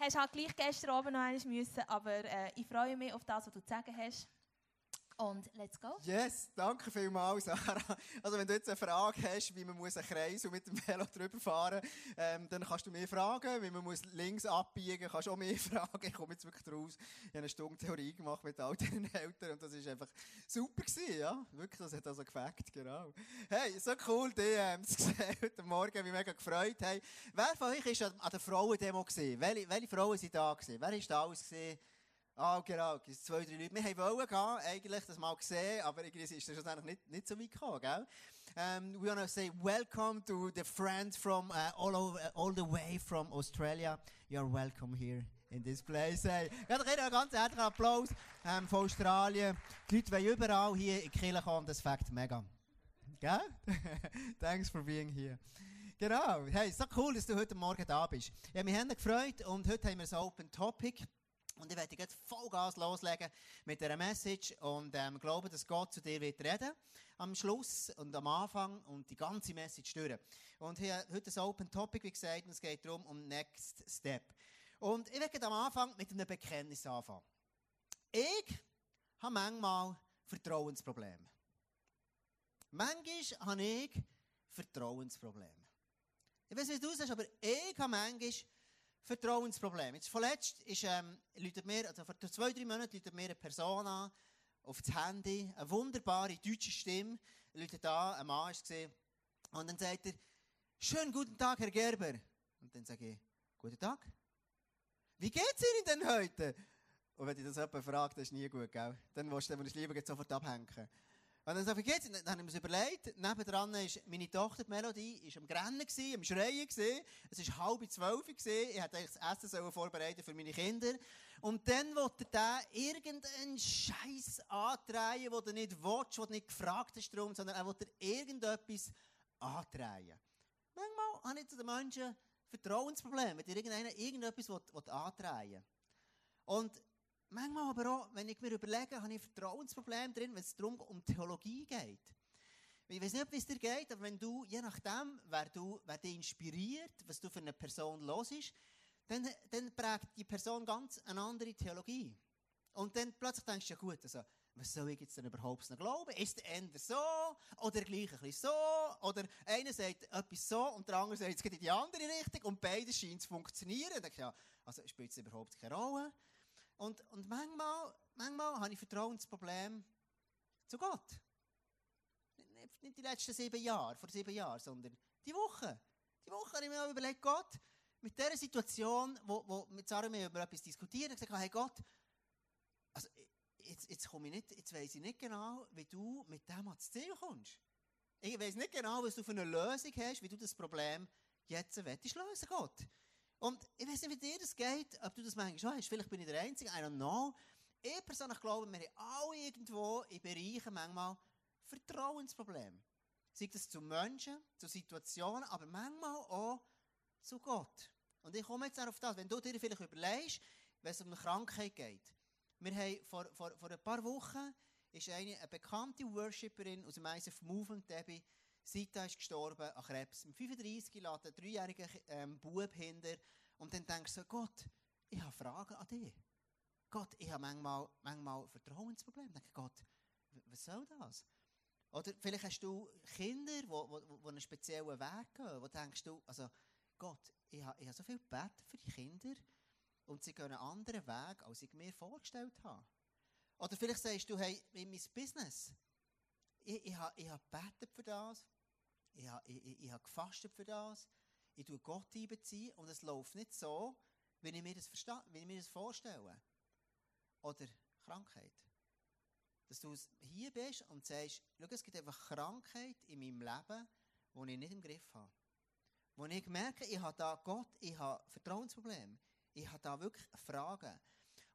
hast halt gleich gestern oben noch eines müssen, aber äh, ich freue mich auf das, was du zu sagen hast. Und let's go. Yes, danke vielmals, Sarah. Also wenn du jetzt eine Frage hast, wie man muss einen Kreis und mit dem Velo drüber fahren ähm, dann kannst du mich fragen. Wie man muss links abbiegen kannst du auch mich fragen. Ich komme jetzt wirklich raus. Ich habe eine Stunde Theorie gemacht mit all deinen Eltern und das ist einfach super gewesen, ja. Wirklich, das hat also gefällt, genau. Hey, so cool, die ähm, zu sehen heute Morgen, wie mega gefreut. Hey, wer von euch ist an der Frauendemo? Welche, welche Frauen sind da gewesen? Wer ist da alles gesehen? Ah, genau, es zwei, drei Leute. Wir wollten gehen, eigentlich das mal gesehen, aber irgendwie ist das schlussendlich nicht, nicht so weit gekommen, gell? Um, we want to say welcome to the friends from uh, all, over, all the way from Australia. You're welcome here in this place. Hey, ja, einen ganz herzlichen Applaus ähm, von Australien. Die Leute wollen überall hier in die Kirche kommen, das fängt mega. Gell? Thanks for being here. Genau. Hey, so cool, dass du heute Morgen da bist. Ja, wir haben gefreut und heute haben wir ein Open Topic. Und ich werde jetzt Vollgas loslegen mit dieser Message und ähm, glaube, dass Gott zu dir wird reden am Schluss und am Anfang und die ganze Message durch. Und hier heute ein Open Topic, wie gesagt, und es geht darum um Next Step. Und ich werde am Anfang mit einem Bekenntnis anfangen. Ich habe manchmal Vertrauensprobleme. Manchmal habe ich Vertrauensprobleme. Ich weiß nicht, wie du es aber ich habe manchmal Vertrauensproblem. Jetzt vorletzt ist, ähm, mir, also vor zwei, drei Monaten läutet mir eine Person an, auf das Handy, eine wunderbare deutsche Stimme, läutet an, ein Mann ist gesehen, und dann sagt er, schönen guten Tag, Herr Gerber. Und dann sage ich, guten Tag. Wie geht's Ihnen denn heute? Und wenn ich das jemand fragt, das ist nie gut, gell? Dann willst du dann lieber sofort abhängen. Und dann so, wie geht's? Dann haben wir uns überlegt, nebendran ist meine Tochter, die Melodie, ist am Grennen gewesen, am Schreien gewesen. Es ist halb zwölf gewesen. Ich hätte das Essen vorbereiten für meine Kinder. Und dann wollte er irgendeinen Scheiß antreiben, den du nicht willst, den du nicht gefragt hast darum, sondern er wollte irgendetwas antreiben. Manchmal habe ich zu den Menschen Vertrauensprobleme, wenn irgendeiner irgendetwas antreiben will. Und Manchmal aber auch, wenn ich mir überlege, habe ich ein Vertrauensproblem drin, wenn es darum um Theologie geht. Ich weiß nicht, wie es dir geht, aber wenn du, je nachdem, wer, du, wer dich inspiriert, was du für eine Person los ist, dann, dann prägt die Person ganz eine andere Theologie. Und dann plötzlich denkst du, ja gut, also, was soll ich jetzt denn überhaupt noch glauben? Ist der Ende so? Oder gleich ein bisschen so? Oder einer sagt etwas so und der andere sagt, es geht in die andere Richtung und beides scheint zu funktionieren. Dann denke ich, ja, also spielt es überhaupt keine Rolle. Und, und manchmal, manchmal habe ich Vertrauensprobleme zu Gott. Nicht, nicht die letzten sieben Jahre, vor sieben Jahren, sondern die Woche. Die Woche habe ich mir überlegt, Gott, mit dieser Situation, wo, wo mit Sarah mir über etwas diskutieren, gesagt, hey Gott, also jetzt, jetzt komme ich nicht, jetzt weiss ich nicht genau, wie du mit dem ans Ziel kommst. Ich weiß nicht genau, was du für eine Lösung hast, wie du das Problem jetzt lösen willst, Gott. Und ich weiß nicht, wie dir das geht, ob du das manchmal schon hast. Vielleicht bin ich der Einzige, I don't know. Ich persönlich glaube, wir haben alle irgendwo in Bereichen manchmal Vertrauensprobleme. Sei das zu Menschen, zu Situationen, aber manchmal auch zu Gott. Und ich komme jetzt auf das, wenn du dir vielleicht überlegst, wenn es um eine Krankheit geht. Wir haben vor, vor, vor ein paar Wochen ist eine, eine bekannte Worshipperin aus dem ISF Movement, Debbie, Sita ist gestorben an Krebs. Mit 35 lässt ein dreijähriger ähm, Bub hinter. Und dann denkst du, Gott, ich habe Fragen an dich. Gott, ich habe manchmal, manchmal Vertrauensprobleme. Ich denke, Gott, was soll das? Oder vielleicht hast du Kinder, die wo, wo, wo einen speziellen Weg gehen, wo denkst du, also Gott, ich habe, ich habe so viel gebeten für die Kinder und sie gehen einen anderen Weg, als ich mir vorgestellt habe. Oder vielleicht sagst du, hey, in mein Business, ich, ich, habe, ich habe für das, ich habe, ich, ich, ich habe gefastet für das, ich tue Gott einbeziehen und es läuft nicht so, wie ich mir das, wie ich mir das vorstelle. Oder Krankheit. Dass du hier bist und sagst, schau, es gibt einfach Krankheit in meinem Leben, die ich nicht im Griff habe. Wo ich merke, ich habe da Gott, ich habe Vertrauensprobleme. Ich habe da wirklich Fragen.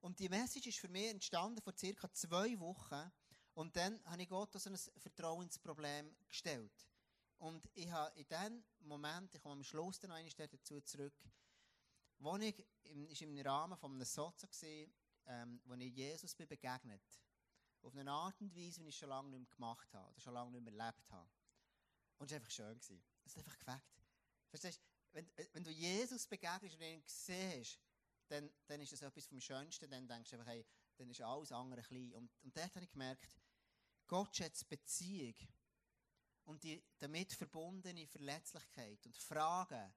Und die Message ist für mich entstanden vor circa zwei Wochen. Und dann habe ich Gott so ein Vertrauensproblem gestellt. Und ich habe in dem Moment, ich komme am Schluss dann noch dazu zurück, wo ich, im, ist im Rahmen von einem Sozo ähm, wo ich Jesus bin begegnet. Auf eine Art und Weise, wie ich schon lange nicht mehr gemacht habe, oder schon lange nicht mehr erlebt habe. Und es war einfach schön. Es ist einfach gefällt. Verstehst du? Wenn, wenn du Jesus begegnest und ihn siehst, dann, dann ist es etwas vom Schönsten, dann denkst du einfach, hey, dann ist alles andere klein. Und, und dort habe ich gemerkt, Gott schätzt Beziehung und die damit verbundene Verletzlichkeit und Fragen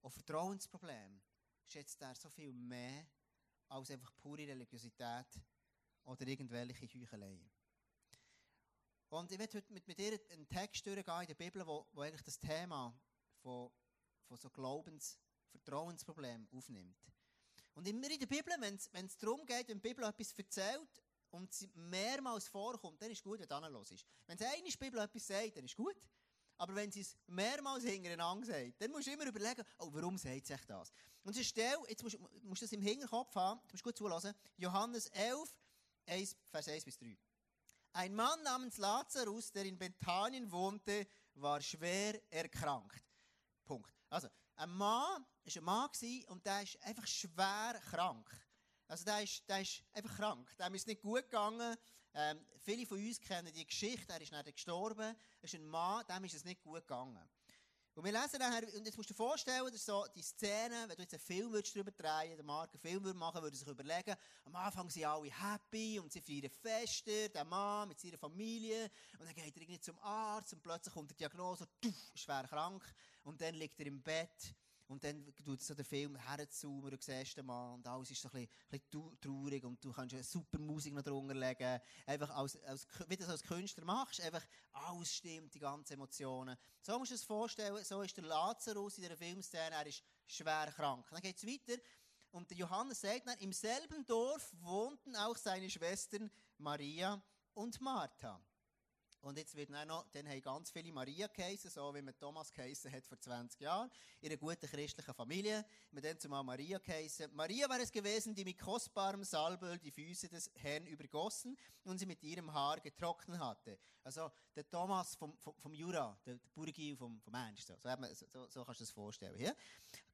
und Vertrauensprobleme schätzt er so viel mehr als einfach pure Religiosität oder irgendwelche Heucheleien. Und ich werde heute mit, mit dir einen Text durchgehen in der Bibel, wo, wo eigentlich das Thema von, von so Glaubens-, Vertrauensproblemen aufnimmt. Und immer in der Bibel, wenn es darum geht, wenn die Bibel etwas erzählt und es mehrmals vorkommt, dann ist gut, wenn du anhörst. Wenn es eine Bibel etwas sagt, dann ist gut. Aber wenn sie es mehrmals hintereinander sagt, dann musst du immer überlegen, oh, warum sagt sich das? Und ist Stelle, jetzt musst du das im Hinterkopf haben, du musst gut zulassen, Johannes 11, 1, Vers 1 bis 3. Ein Mann namens Lazarus, der in Bethanien wohnte, war schwer erkrankt. Punkt. Also, ein Mann war ein Mann und der ist einfach schwer krank. Also, der ist, der ist einfach krank. Dem ist nicht gut gegangen. Ähm, viele von uns kennen die Geschichte. Er ist nicht gestorben. Er ist ein Mann, dem ist es nicht gut gegangen. Und wir lesen nachher, und jetzt musst du dir vorstellen, das ist so die Szene, wenn du jetzt einen Film würdest drüber drehen, der Mark einen Film würde machen, würde sich überlegen, am Anfang sind alle happy und sie feiern Feste, der Mann mit seiner Familie, und dann geht er irgendwie zum Arzt und plötzlich kommt die Diagnose, tuff, schwer krank, und dann liegt er im Bett, und dann tut so der Film herzoomen, du siehst den Mann, und alles ist so ein bisschen, ein bisschen traurig, und du kannst eine super Musik noch drunter legen. Einfach als, als, wie du das als Künstler machst, einfach alles stimmt, die ganzen Emotionen. So musst du das vorstellen, so ist der Lazarus in dieser Filmszene, er ist schwer krank. Dann geht es weiter, und der Johannes sagt dann, im selben Dorf wohnten auch seine Schwestern Maria und Martha. Und jetzt wird dann noch, dann haben ganz viele Maria geheissen, so wie man Thomas geheissen hat vor 20 Jahren, in einer guten christlichen Familie. Man dann zumal Maria geheissen. Maria war es gewesen, die mit kostbarem Salböl die Füße des Herrn übergossen und sie mit ihrem Haar getrocknet hatte. Also, der Thomas vom, vom, vom Jura, der, der Burgil vom, vom Ernst, so, so, so, so kannst du das vorstellen. Ja?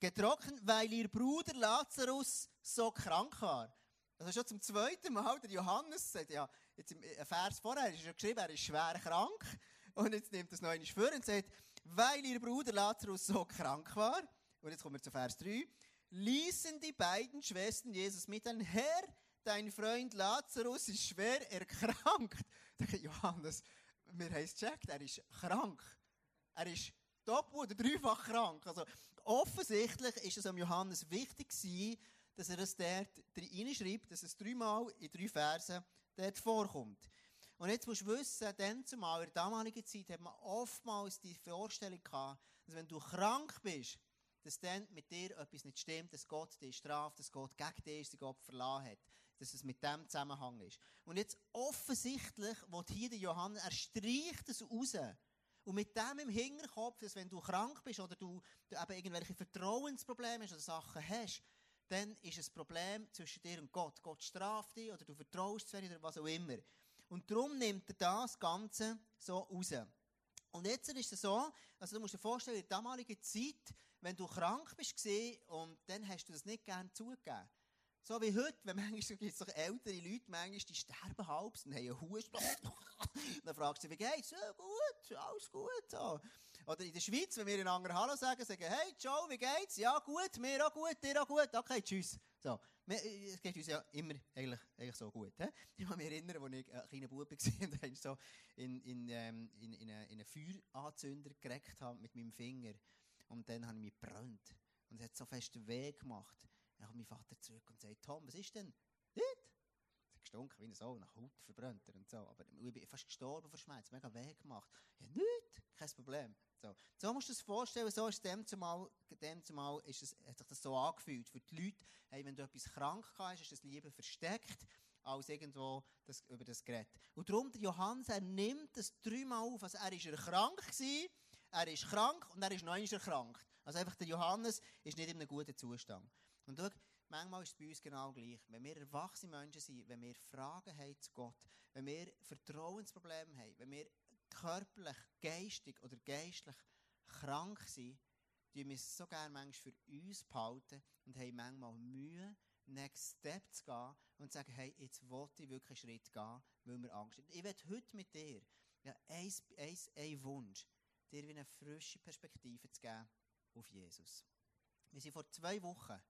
Getrocknet, weil ihr Bruder Lazarus so krank war. Also schon zum zweiten Mal, der Johannes sagt, ja, jetzt im äh, Vers vorher ist er geschrieben, er ist schwer krank. Und jetzt nimmt es noch einmal vor und sagt, weil ihr Bruder Lazarus so krank war, und jetzt kommen wir zu Vers 3, ließen die beiden Schwestern Jesus mit ein Herr, dein Freund Lazarus ist schwer erkrankt. Johannes, wir haben es gecheckt, er ist krank. Er ist doppelt oder dreifach krank. Also offensichtlich ist es am Johannes wichtig gewesen, dass er es dort reinschreibt, dass es dreimal in drei Versen dort vorkommt. Und jetzt musst du wissen, dann zumal in der damaligen Zeit hat man oftmals die Vorstellung gehabt, dass wenn du krank bist, dass dann mit dir etwas nicht stimmt, dass Gott dich straft, dass Gott gegen dich ist, dass Gott verlassen hat. Dass es mit dem Zusammenhang ist. Und jetzt offensichtlich wird hier der Johannes, er streicht es raus. Und mit dem im Hinterkopf, dass wenn du krank bist oder du, du eben irgendwelche Vertrauensprobleme hast oder Sachen hast, dann ist ein Problem zwischen dir und Gott. Gott straft dich oder du vertraust zu oder was auch immer. Und darum nimmt er das Ganze so raus. Und jetzt ist es so, also du musst dir vorstellen, in der damaligen Zeit, wenn du krank bist und dann hast du das nicht gerne zugegeben. So wie heute, wenn manchmal gibt es ältere Leute, manchmal die sterben halb und haben einen Husten. dann fragst du, wie geht's? Ja, gut, alles gut. So. Oder in der Schweiz, wenn wir einander Hallo sagen, sagen, hey Joe, wie geht's? Ja, gut, mir auch gut, dir auch gut. Okay, tschüss. So. Es geht uns ja immer eigentlich, eigentlich so gut. He? Ich kann mich erinnern, als ich ein kleiner Bub war und dann so in, in, ähm, in, in, in einen Feueranzünder gereckt habe mit meinem Finger. Und dann habe ich mich gebrannt. Und es hat so fest weh gemacht. Dann kommt mein Vater zurück und sagt, Tom, was ist denn? Nicht? Es hat gestunken wie Sau, nach Haut verbrannt und so. Aber ich bin fast gestorben vor Schmerz, mega weh gemacht. Ja, nicht, kein Problem. So, so musst du es vorstellen, so ist dem zumal, dem zumal ist es, hat sich das so angefühlt. Für die Leute, hey, wenn du etwas krank hast, ist es lieber versteckt, als irgendwo das, über das Gerät. Und darum, der Johannes, er nimmt das dreimal auf. Also er ist krank gewesen, er ist krank und er ist noch erkrankt. Also einfach der Johannes ist nicht in einem guten Zustand. Und schau, manchmal ist es bei uns genau gleich. Wenn wir erwachsene Menschen sind, wenn wir Fragen haben zu Gott, wenn wir Vertrauensprobleme haben, wenn wir körperlich, geistig oder geistlich krank sind, die wir so gerne manchmal für uns behalten und haben manchmal Mühe, Next Step zu gehen und zu sagen, hey, jetzt wollte ich wirklich einen Schritt gehen, weil wir Angst haben. Ich werde heute mit dir ja, ein, ein, ein Wunsch, dir eine frische Perspektive zu geben auf Jesus. Wir sind vor zwei Wochen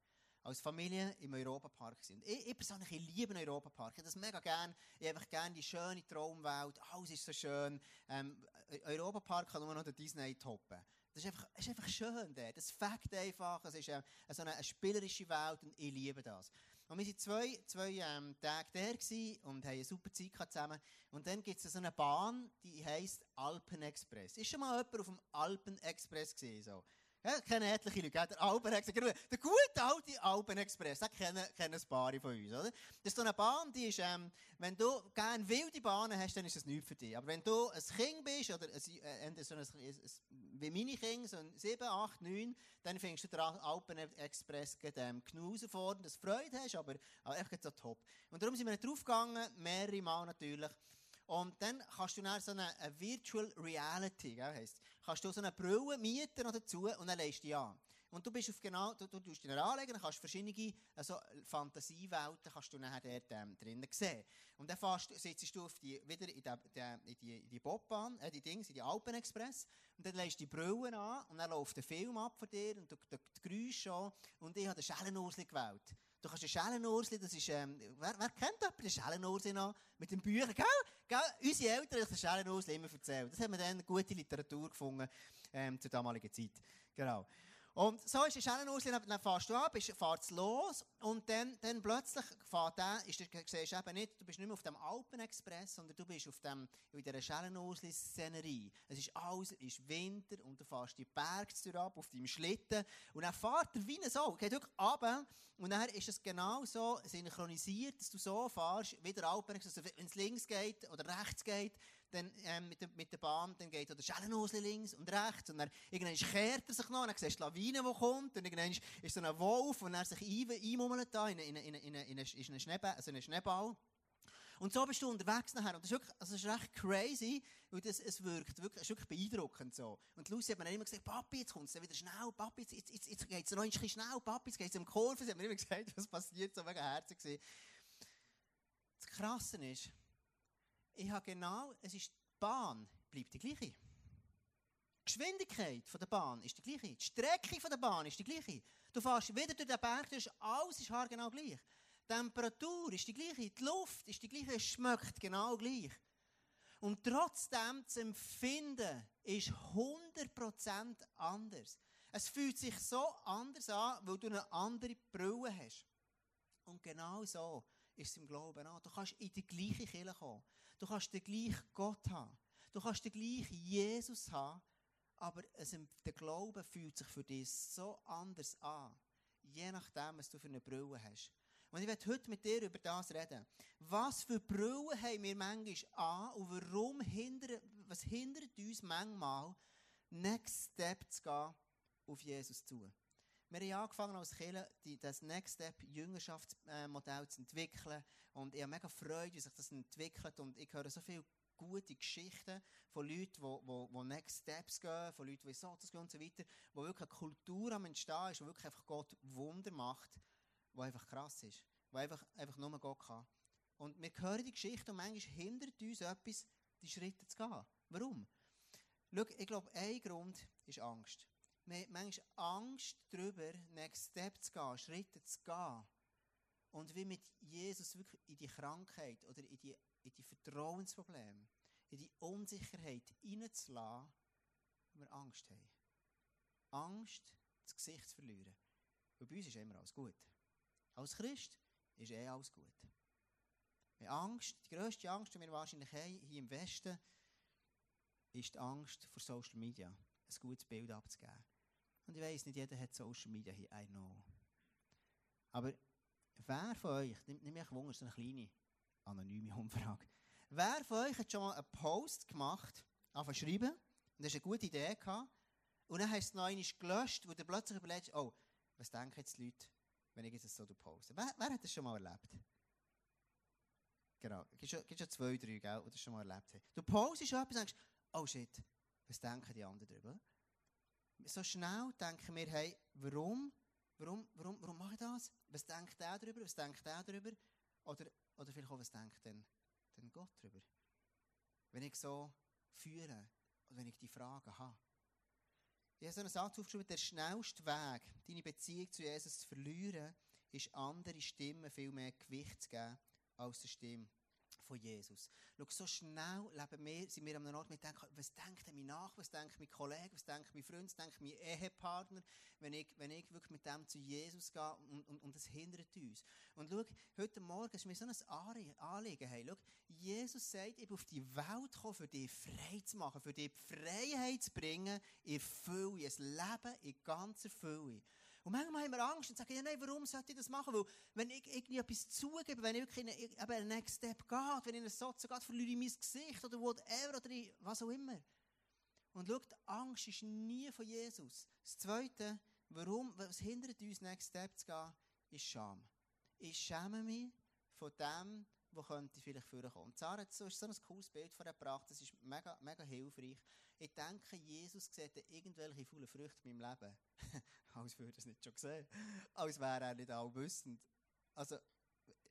als Familie im Europapark sind. Ich, ich persönlich ich liebe den Europapark. Ich habe das mega gern. Ich habe gerne die schöne Traumwelt. Alles ist so schön. Ähm, Europapark kann nur noch den Disney toppen. Das ist einfach, ist einfach schön dort. Das fängt einfach. Es ist eine, so eine, eine, spielerische Welt und ich liebe das. Und wir waren zwei, zwei ähm, Tage da und haben eine super Zeit zusammen. Und dann gibt es so eine Bahn, die heisst Alpenexpress. Ist schon mal jemand auf dem Alpenexpress gesehen? So? Ja, kennen etliche Leute. Der Alpenexpress, der gute alte Alpenexpress, den kennen, kennen ein paar von uns, oder? Das ist so eine Bahn, die ist, ähm, wenn du gerne wilde Bahnen hast, dann ist das nichts für dich. Aber wenn du ein Kind bist, oder ein, äh, so ein, ein, wie meine Kinder, so ein 7, 8, 9, dann findest du den Alpenexpress ähm, herausfordernd, dass du Freude hast, aber äh, echt so top. Und darum sind wir draufgegangen, mehrere Mal natürlich. Und dann kannst du dann so eine, eine Virtual Reality, gell, heisst, kannst du so eine Brille mieten noch dazu und dann leist du die an. Und du bist auf genau, du, du tust dich anlegen, dann kannst du verschiedene also Fantasiewelten kannst du nachher dort ähm, drinnen sehen. Und dann fährst, sitzt du auf die, wieder in die, in die, die Bobbahn, äh, die Dings, in die Alpenexpress, und dann legst du die Brille an, und dann läuft der Film ab von dir, und du, du, die Geräusche an, und ich habe den Schellenursli gewählt. Du kannst den Schellenursli, das ist, ähm, wer, wer kennt jemanden den Schellenursli noch? Mit den Büchern, gell? gell? Unsere Eltern haben den Schellenursli immer erzählt. Das haben wir dann gute Literatur gefunden, ähm, zur damaligen Zeit. Genau. Und so ist es auch Ausländer, dann fährst du ab, fährst los und dann, dann plötzlich fährt der, ist, du siehst eben nicht, du bist nicht mehr auf dem Alpenexpress, sondern du bist auf dem, in dieser Schellenausli-Szenerie. Es ist alles, ist Winter und du fährst die Berge ab auf deinem Schlitten und dann fährt er wie ein Sau, geht wirklich runter und dann ist es genau so synchronisiert, dass du so fährst, wie der Alpenexpress, also wenn es links geht oder rechts geht, dann, ähm, mit, der, mit der Bahn, dann geht der Schellenhosli links und rechts, und dann, irgendwann kehrt er sich noch, und dann siehst du die Lawine, die kommt, und irgendwann ist so ein Wolf, und er sich einmummelt da in, in, in, in, in, in einen, Schneeball, also einen Schneeball. Und so bist du unterwegs nachher. Und das ist wirklich, also das ist recht crazy, weil das, es wirkt wirklich, es ist wirklich beeindruckend so. Und Lucy hat mir dann immer gesagt, Papi, jetzt kommt es wieder schnell, Papi, jetzt, jetzt, jetzt geht es noch ein bisschen schnell, Papi, jetzt geht es um Kurve. Sie hat mir immer gesagt, was passiert, so mega herzig gewesen. Das Krasse ist, ich habe genau, es ist, die Bahn bleibt die gleiche. Die Geschwindigkeit von der Bahn ist die gleiche. Die Strecke von der Bahn ist die gleiche. Du fährst wieder durch den Berg, durch, alles ist haargenau gleich. Die Temperatur ist die gleiche, die Luft ist die gleiche, es schmeckt genau gleich. Und trotzdem das Empfinden ist 100% anders. Es fühlt sich so anders an, weil du eine andere Brille hast. Und genau so ist es im Glauben auch. Du kannst in die gleiche Kirche kommen. Du kannst den gleichen Gott haben. Du kannst den gleichen Jesus haben. Aber es, der Glaube fühlt sich für dich so anders an. Je nachdem, was du für eine Brille hast. Und ich werde heute mit dir über das reden. Was für Brille haben wir manchmal an und warum hindert, was hindert uns manchmal, Next Step zu gehen auf Jesus zu? Wir haben angefangen als Kirche, das Next Step Jüngerschaftsmodell zu entwickeln. Und ich habe mega Freude, wie sich das entwickelt. Und ich höre so viele gute Geschichten von Leuten, die, die, die Next Steps gehen, von Leuten, die so gehen und so weiter, wo wirklich eine Kultur am Entstehen ist, wo wirklich einfach Gott Wunder macht, wo einfach krass ist, wo einfach, einfach nur Gott kann. Und wir hören die Geschichte und manchmal hindert uns etwas, die Schritte zu gehen. Warum? Schau, ich glaube, ein Grund ist Angst. Wir haben manchmal Angst darüber, Next Step zu gehen, Schritte zu gehen. Und wie mit Jesus wirklich in die Krankheit oder in die, in die Vertrauensprobleme, in die Unsicherheit hineinzulassen, wo wir Angst haben. Angst, das Gesicht zu verlieren. Bei uns ist immer alles gut. Als Christ ist eh alles gut. Wir Angst, die grösste Angst, die wir wahrscheinlich haben, hier im Westen, ist die Angst vor Social Media, ein gutes Bild abzugeben. Und ich weiss, nicht jeder hat Social Media hier, I know. Aber wer von euch, nimmt mich Wunder, so eine kleine anonyme Umfrage. Wer von euch hat schon mal einen Post gemacht, anfangen schreiben, und hast eine gute Idee gehabt, und dann hast du noch einmal gelöscht, wo du plötzlich überlegst, oh, was denken jetzt die Leute, wenn ich jetzt so poste? Wer, wer hat das schon mal erlebt? Genau, es gibt schon zwei, drei, gell, die das schon mal erlebt haben. Du postest etwas und denkst, oh shit, was denken die anderen darüber? So schnell denken wir, hey, warum, warum, warum, warum mache ich das? Was denkt der darüber? Was denkt der darüber? Oder, oder vielleicht auch, was denkt denn, denn Gott darüber? Wenn ich so führe oder wenn ich die Fragen habe. Ich habe so einen Satz aufgeschrieben, der schnellste Weg, deine Beziehung zu Jesus zu verlieren, ist andere Stimmen viel mehr Gewicht zu geben als der Stimme von Jesus. Schau, so schnell leben wir, sind wir an einem Ort, wir denken, was denkt mein Nachbar, was denkt mein Kollege, was denkt mein Freund, was denkt mein Ehepartner, wenn ich, wenn ich wirklich mit dem zu Jesus gehe und, und, und das hindert uns. Und schau, heute Morgen ist mir so ein Anliegen, hey, schau, Jesus sagt, ich bin auf die Welt gekommen, für dich frei zu machen, für dich Freiheit zu bringen, in Fülle, ein Leben in ganzer Fülle. Und manchmal haben wir Angst und sagen, ja, nein, warum sollte ich das machen? Weil, wenn ich irgendwie etwas zugebe, wenn ich wirklich in einen Next Step gehe, wenn ich in einen Satz gehe, verliere ich mein Gesicht oder whatever oder was auch immer. Und schau, die Angst ist nie von Jesus. Das Zweite, warum, was hindert uns, Next Step zu gehen, ist Scham. Ich schäme mich von dem, wo könnte vielleicht vorkommen. Sarah hat so, so ein cooles Bild von gebracht, das ist mega, mega hilfreich. Ich denke, Jesus sieht irgendwelche faulen Früchte in meinem Leben. als würde er es nicht schon sehen. Als wäre er nicht allwissend. Also,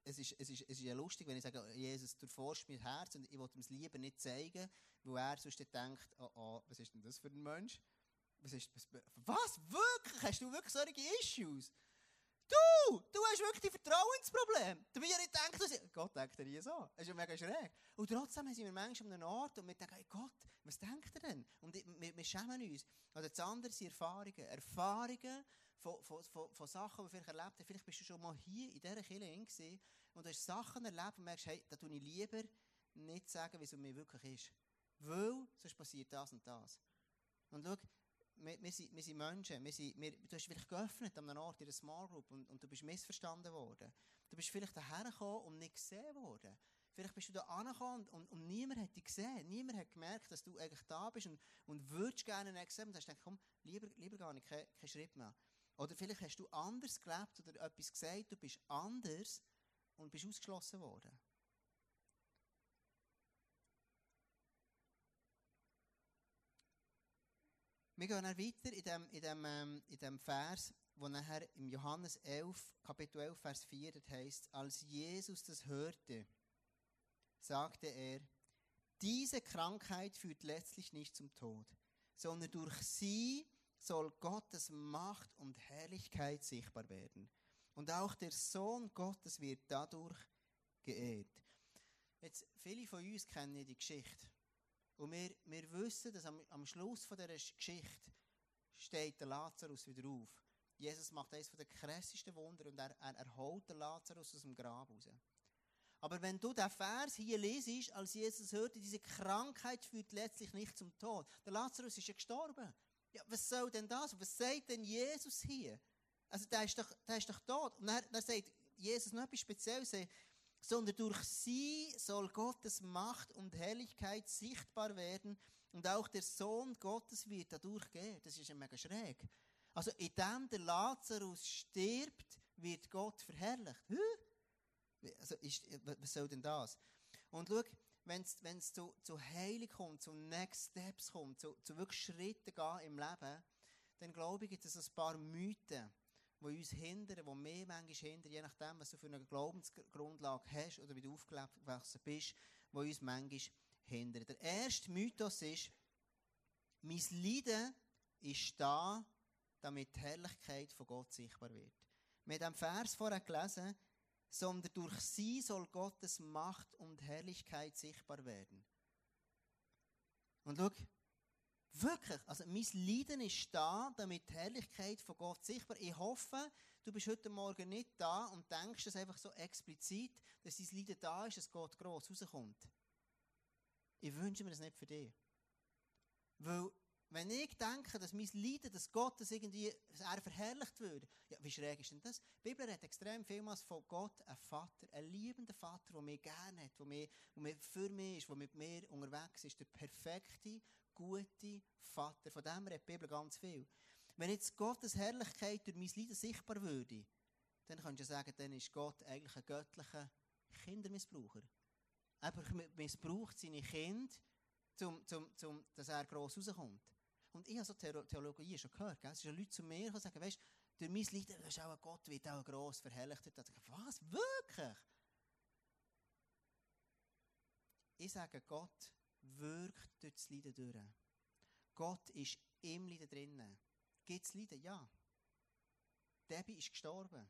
es ist, es, ist, es ist ja lustig, wenn ich sage, Jesus, du forschst mein Herz und ich will ihm es lieber nicht zeigen, wo er sonst denkt, oh, oh, was ist denn das für ein Mensch? Was ist, was, was? Wirklich? Hast du wirklich solche Issues? Du, hast wirklich ein Vertrauensproblem. Nicht gedacht, dass Gott denkt dir nie so. Das ist ja mega schräg. Und trotzdem sind wir manchmal an einem Ort und wir denken, hey Gott, was denkt er denn? Und wir, wir schämen uns. Oder das andere sind Erfahrungen. Erfahrungen von, von, von, von Sachen, die du vielleicht erlebt hast. Vielleicht bist du schon mal hier in dieser Kirche und hast Sachen erlebt und merkst, hey, da tue ich lieber nicht sagen, wie es um mich wirklich ist. Weil, sonst passiert das und das. Und schau, wir, wir, sind, wir sind Menschen. Wir sind, wir, du hast vielleicht geöffnet an einem Ort in einer Small Group und, und du bist missverstanden worden. Du bist vielleicht daher gekommen und nicht gesehen worden. Vielleicht bist du da angekommen und, und, und, niemand hat dich gesehen. Niemand hat gemerkt, dass du eigentlich da bist und, und würdest gerne nicht sehen. Und hast gedacht, komm, lieber, lieber gar nicht, keinen kein Schritt mehr. Oder vielleicht hast du anders gelebt oder etwas gesagt, du bist anders und bist ausgeschlossen worden. Wir gehen dann weiter in dem, in dem, ähm, in dem Vers, wo nachher im Johannes 11, Kapitel 11, Vers 4, das heißt, als Jesus das hörte, sagte er, diese Krankheit führt letztlich nicht zum Tod, sondern durch sie soll Gottes Macht und Herrlichkeit sichtbar werden. Und auch der Sohn Gottes wird dadurch geehrt. Jetzt, viele von uns kennen die Geschichte. Und wir, wir wissen, dass am, am Schluss von dieser Geschichte steht der Lazarus wieder auf. Jesus macht eines der krassesten Wunder und er, er erholt den Lazarus aus dem Grab raus. Aber wenn du den Vers hier lesest, als Jesus hörte, diese Krankheit führt letztlich nicht zum Tod. Der Lazarus ist ja gestorben. Ja, was soll denn das? Was sagt denn Jesus hier? Also, der ist doch, der ist doch tot. Und dann, dann sagt Jesus noch etwas Spezielles sondern durch sie soll Gottes Macht und Herrlichkeit sichtbar werden und auch der Sohn Gottes wird dadurch gehen. Das ist ja mega schräg. Also, indem der Lazarus stirbt, wird Gott verherrlicht. Also, ist, was soll denn das? Und schau, wenn es zu, zu Heilung kommt, zu Next Steps kommt, zu, zu wirklich Schritten gehen im Leben, dann glaube ich, gibt es ein paar Mythen, die uns hindern, die mehr manchmal hindern, je nachdem, was du für eine Glaubensgrundlage hast oder wie du aufgewachsen bist, die uns manchmal hindern. Der erste Mythos ist, mein Leiden ist da, damit die Herrlichkeit von Gott sichtbar wird. Wir haben Vers vorher gelesen, sondern durch sie soll Gottes Macht und Herrlichkeit sichtbar werden. Und schau, Wirklich, also mein Leiden ist da, damit die Herrlichkeit von Gott sichtbar Ich hoffe, du bist heute Morgen nicht da und denkst es einfach so explizit, dass dein Leiden da ist, dass Gott gross rauskommt. Ich wünsche mir das nicht für dich. Weil, wenn ich denke, dass mein Leiden, dass Gott das irgendwie er verherrlicht würde, ja, wie schräg ist denn das? Die Bibel hat extrem vielmals von Gott einen Vater, einen liebenden Vater, der mich gerne hat, der, der für mich ist, der mit mir unterwegs ist, der perfekte, gute Vater. Von dem redet die Bibel ganz viel. Wenn jetzt Gottes Herrlichkeit durch mein Leiden sichtbar würde, dann könntest du sagen, dann ist Gott eigentlich ein göttlicher Kindermissbraucher. Aber missbraucht seine Kinder, zum, zum, zum, dass er gross rauskommt. Und ich habe so Theologie schon gehört. Gell? Es sind Leute zu mir, die sagen, weißt durch mein Leiden ist auch Gott wird auch gross verherrlicht. Ich, was? Wirklich? Ich sage, Gott wirkt durch das Leiden durch. Gott ist im Leiden drinnen. Gibt es Leiden? Ja. Debbie ist gestorben.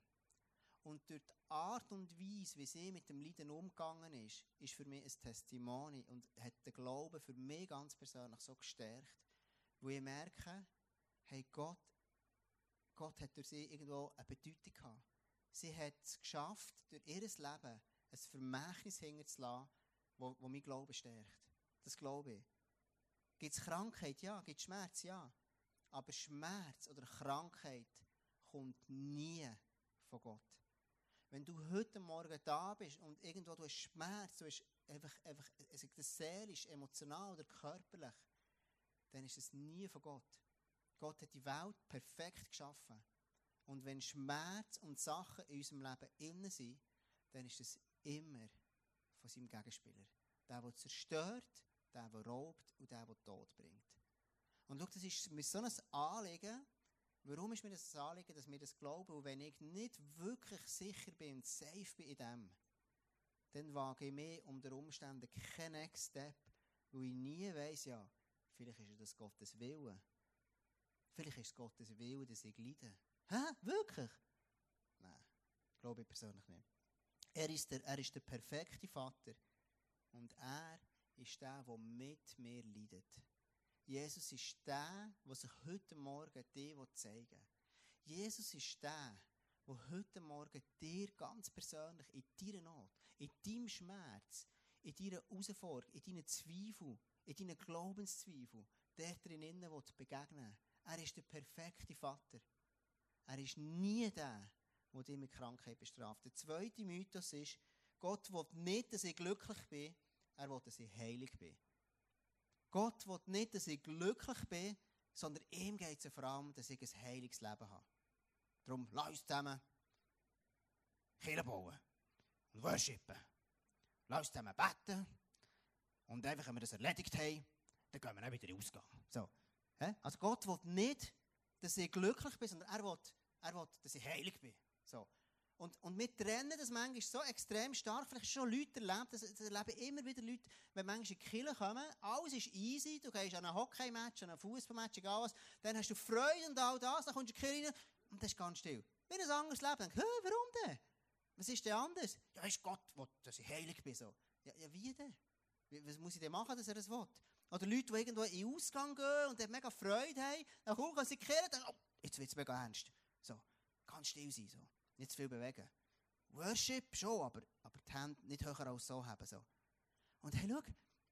Und durch die Art und Weise, wie sie mit dem Leiden umgegangen ist, ist für mich ein Testimony und hat den Glauben für mich ganz persönlich so gestärkt, wo ich merke, hey, Gott, Gott hat durch sie irgendwo eine Bedeutung gehabt. Sie hat es geschafft, durch ihr Leben ein Vermächtnis hinterzulassen, wo mein Glaube stärkt. Das glaube ich. Gibt es Krankheit? Ja. Gibt es Schmerz? Ja. Aber Schmerz oder Krankheit kommt nie von Gott. Wenn du heute Morgen da bist und irgendwo du hast Schmerz, du hast einfach, einfach das seelisch, emotional oder körperlich, dann ist es nie von Gott. Gott hat die Welt perfekt geschaffen. Und wenn Schmerz und Sachen in unserem Leben innen sind, dann ist es immer von seinem Gegenspieler. Der, der zerstört, der, der raubt und der, der Tod bringt. Und schau, das ist mir so ein Anliegen. Warum ist mir das ein Anliegen, dass wir das glauben? Und wenn ich nicht wirklich sicher bin und safe bin in dem, dann wage ich mir unter Umständen keinen Next Step, weil ich nie weiss, ja, vielleicht ist das Gottes Wille. Vielleicht ist es Gottes Wille, dass ich leide. Hä? Wirklich? Nein, glaube ich persönlich nicht. Er ist der, er ist der perfekte Vater. Und er ist der, der mit mir leidet. Jesus ist der, der sich heute Morgen dir zeigen will. Jesus ist der, der heute Morgen dir ganz persönlich in deiner Not, in deinem Schmerz, in deiner Herausforderung, in deinen Zweifeln, in deinen Glaubenszweifeln, der drinnen begegnen. Er ist der perfekte Vater. Er ist nie der, der dich mit Krankheit bestraft. Der zweite Mythos ist, Gott will nicht, dass ich glücklich bin, er will, dass ich heilig bin. Gott will nicht, dass ich glücklich bin, sondern ihm geht es vor allem, dass ich ein heiliges Leben habe. Darum, lass uns zusammen Kirche bauen und worshipen. Lass uns zusammen beten und einfach, wenn wir das erledigt haben, dann gehen wir auch wieder in den Ausgang. So. Also Gott will nicht, dass ich glücklich bin, sondern er will, er will dass ich heilig bin. So. Und, und wir trennen das manchmal so extrem stark. Vielleicht schon Leute erlebt, das, das erleben immer wieder Leute, wenn manche in die Kirche kommen, alles ist easy, du gehst an ein Hockey-Match, an ein Fußballmatch, egal was, dann hast du Freude und all das, dann kommst du in die Kirche rein und das ist ganz still. Wenn ein anderes Leben denkt, warum denn? Was ist denn anders? Ja, ist Gott, will, dass ich heilig bin. So. Ja, ja, wie denn? Was muss ich denn machen, dass er das will? Oder Leute, die irgendwo in den Ausgang gehen und mega Freude haben, dann kommen sie in die Kirche und denken, oh, jetzt wird es mega ernst. So, ganz still sein. So nicht zu viel bewegen. Worship schon, aber, aber die Hände nicht höher als so haben. So. Und hey, schau,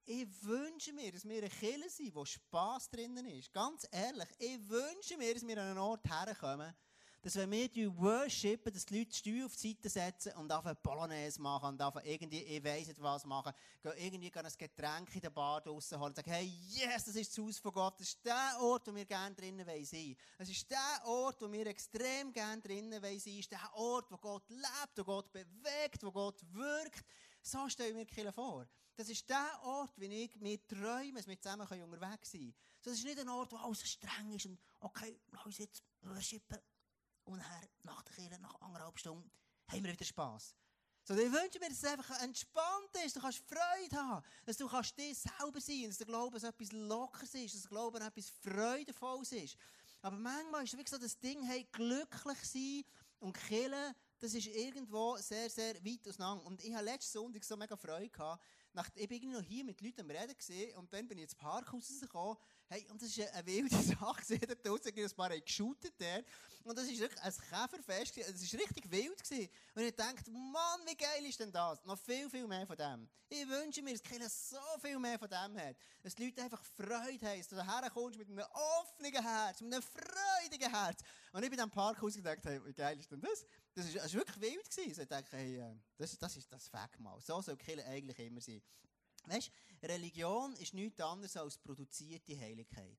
ich wünsche mir, dass wir eine Kirche sind, wo Spass drinnen ist. Ganz ehrlich, ich wünsche mir, dass wir an einen Ort herkommen, dass wenn wir worshipen, dass die Leute die Steuer auf die Seite setzen und eine Polonaise machen und auf irgendwie, ich weiss nicht was machen, gehen irgendwie ein Getränk in der Bar draussen holen und sagen, hey, yes, das ist das Haus von Gott, das ist der Ort, wo wir gerne drinnen sein wollen. Das ist der Ort, wo wir extrem gerne drinnen sein wollen. Ist der Ort, wo Gott lebt, wo Gott bewegt, wo Gott wirkt. So stellen wir die vor. Das ist der Ort, wie ich mir träume, dass wir zusammen unterwegs sein können. Das ist nicht ein Ort, wo alles streng ist und okay, lass uns jetzt worshipen. Und nachher, nach der Kirche, nach anderthalb Stunden, haben wir wieder Spass. So, ich wünsche mir, dass es einfach entspannt ist, du kannst Freude haben, dass du kannst dir selber sein, dass der Glaube etwas Lockeres ist, dass der Glaube etwas Freudevolles ist. Aber manchmal ist wirklich so das Ding, hey, glücklich sein und killen, das ist irgendwo sehr, sehr weit auseinander. Und ich hatte letzten Sonntag so mega Freude gehabt, nach, ich bin noch hier mit Leuten am Reden gesehen und dann bin ich ins Parkhaus rausgekommen. Hey, und das ist eine, wilde Sache. Da draussen ein paar geshootet. Und das ist wirklich ein Käferfest. Es war richtig wild. Und ich dachte, Mann, wie geil ist denn das? Noch viel, viel mehr von dem. Ich wünsche mir, dass Kirche so viel mehr von dem hat. Dass die Leute einfach Freude haben. Dass du daher kommst mit einem offenen Herz, mit einem freudigen Herz. Und ich bin am Parkhaus gedacht, hey, wie geil ist denn das? Das das ist wirklich wild gewesen. Ich dachte, hey, äh, das, das ist das Fakt mal. So soll Kirche eigentlich immer sein. Weißt, Religion ist nichts anderes als produzierte Heiligkeit.